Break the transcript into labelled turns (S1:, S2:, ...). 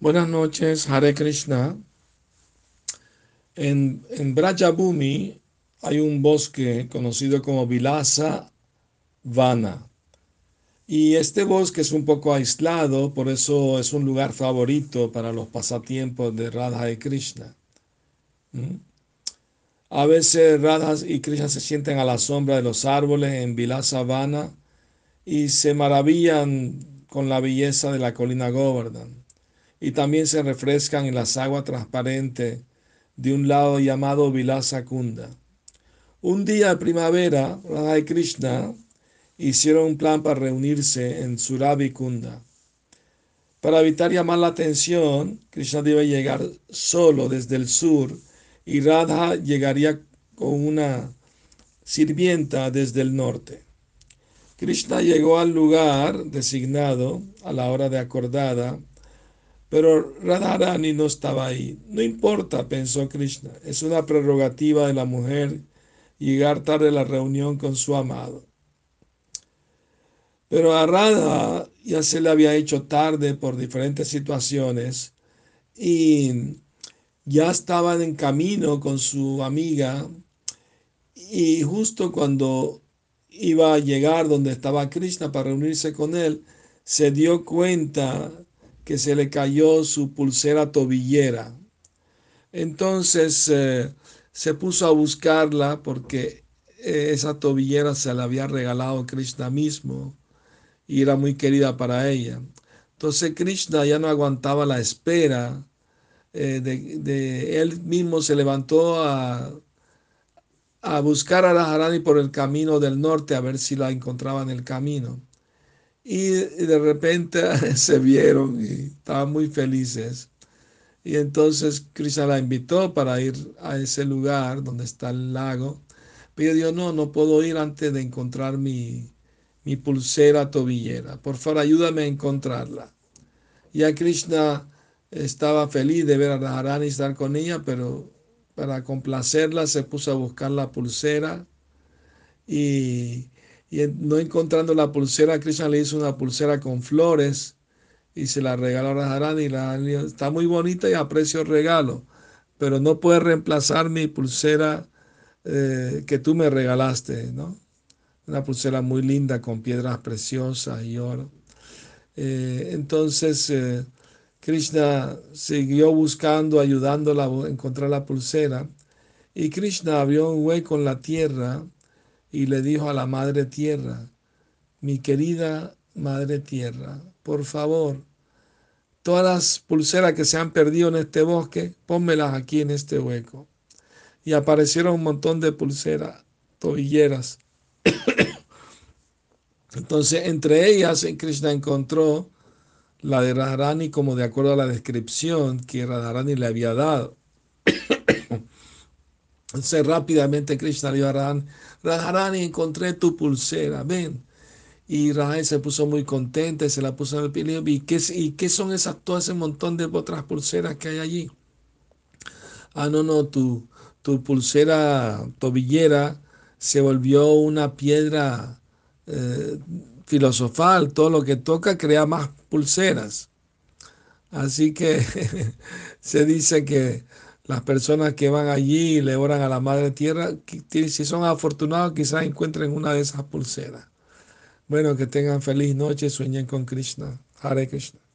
S1: Buenas noches, Hare Krishna. En, en Brajabhumi hay un bosque conocido como Vilasa Vana. Y este bosque es un poco aislado, por eso es un lugar favorito para los pasatiempos de Radha y Krishna. ¿Mm? A veces Radha y Krishna se sienten a la sombra de los árboles en Vilasa Vana y se maravillan con la belleza de la colina Govardhan. Y también se refrescan en las aguas transparentes de un lado llamado Vilasa Kunda. Un día de primavera, Radha y Krishna hicieron un plan para reunirse en Surabi Kunda. Para evitar llamar la atención, Krishna debe llegar solo desde el sur y Radha llegaría con una sirvienta desde el norte. Krishna llegó al lugar designado a la hora de acordada, pero Radharani no estaba ahí. No importa, pensó Krishna, es una prerrogativa de la mujer llegar tarde a la reunión con su amado. Pero a Radha ya se le había hecho tarde por diferentes situaciones y ya estaban en camino con su amiga y justo cuando iba a llegar donde estaba Krishna para reunirse con él, se dio cuenta que se le cayó su pulsera tobillera. Entonces eh, se puso a buscarla porque eh, esa tobillera se la había regalado Krishna mismo y era muy querida para ella. Entonces Krishna ya no aguantaba la espera, eh, de, él mismo se levantó a, a buscar a Radharani por el camino del norte a ver si la encontraba en el camino. Y, de repente se vieron y estaban muy felices. Y entonces Krishna la invitó para ir a ese lugar donde está el lago. Pero yo no, no puedo ir antes de encontrar mi, mi pulsera tobillera. Por favor, ayúdame a encontrarla. Ya Krishna estaba feliz de ver a Radharani estar con ella, pero para complacerla se puso a buscar la pulsera y, y no encontrando la pulsera, Krishna le hizo una pulsera con flores y se la regaló a Radharani. La, está muy bonita y aprecio el regalo, pero no puede reemplazar mi pulsera eh, que tú me regalaste, ¿no? Una pulsera muy linda con piedras preciosas y oro. Eh, entonces, eh, Krishna siguió buscando, ayudándola a encontrar la pulsera. Y Krishna abrió un hueco en la tierra y le dijo a la Madre Tierra, mi querida Madre Tierra, por favor, todas las pulseras que se han perdido en este bosque, pónmelas aquí en este hueco. Y aparecieron un montón de pulseras, tobilleras. Entonces, entre ellas, Krishna encontró la de Radharani como de acuerdo a la descripción que Radharani le había dado. Entonces rápidamente Krishna le dijo a Radharani, Radharani, encontré tu pulsera, ven. Y Radharani se puso muy contenta y se la puso en el pie. ¿Y qué, ¿Y qué son esas, todo ese montón de otras pulseras que hay allí? Ah, no, no, tu, tu pulsera tobillera se volvió una piedra eh, filosofal, todo lo que toca crea más pulseras. Así que se dice que las personas que van allí y le oran a la Madre Tierra, si son afortunados, quizás encuentren una de esas pulseras. Bueno, que tengan feliz noche, sueñen con Krishna. Hare Krishna.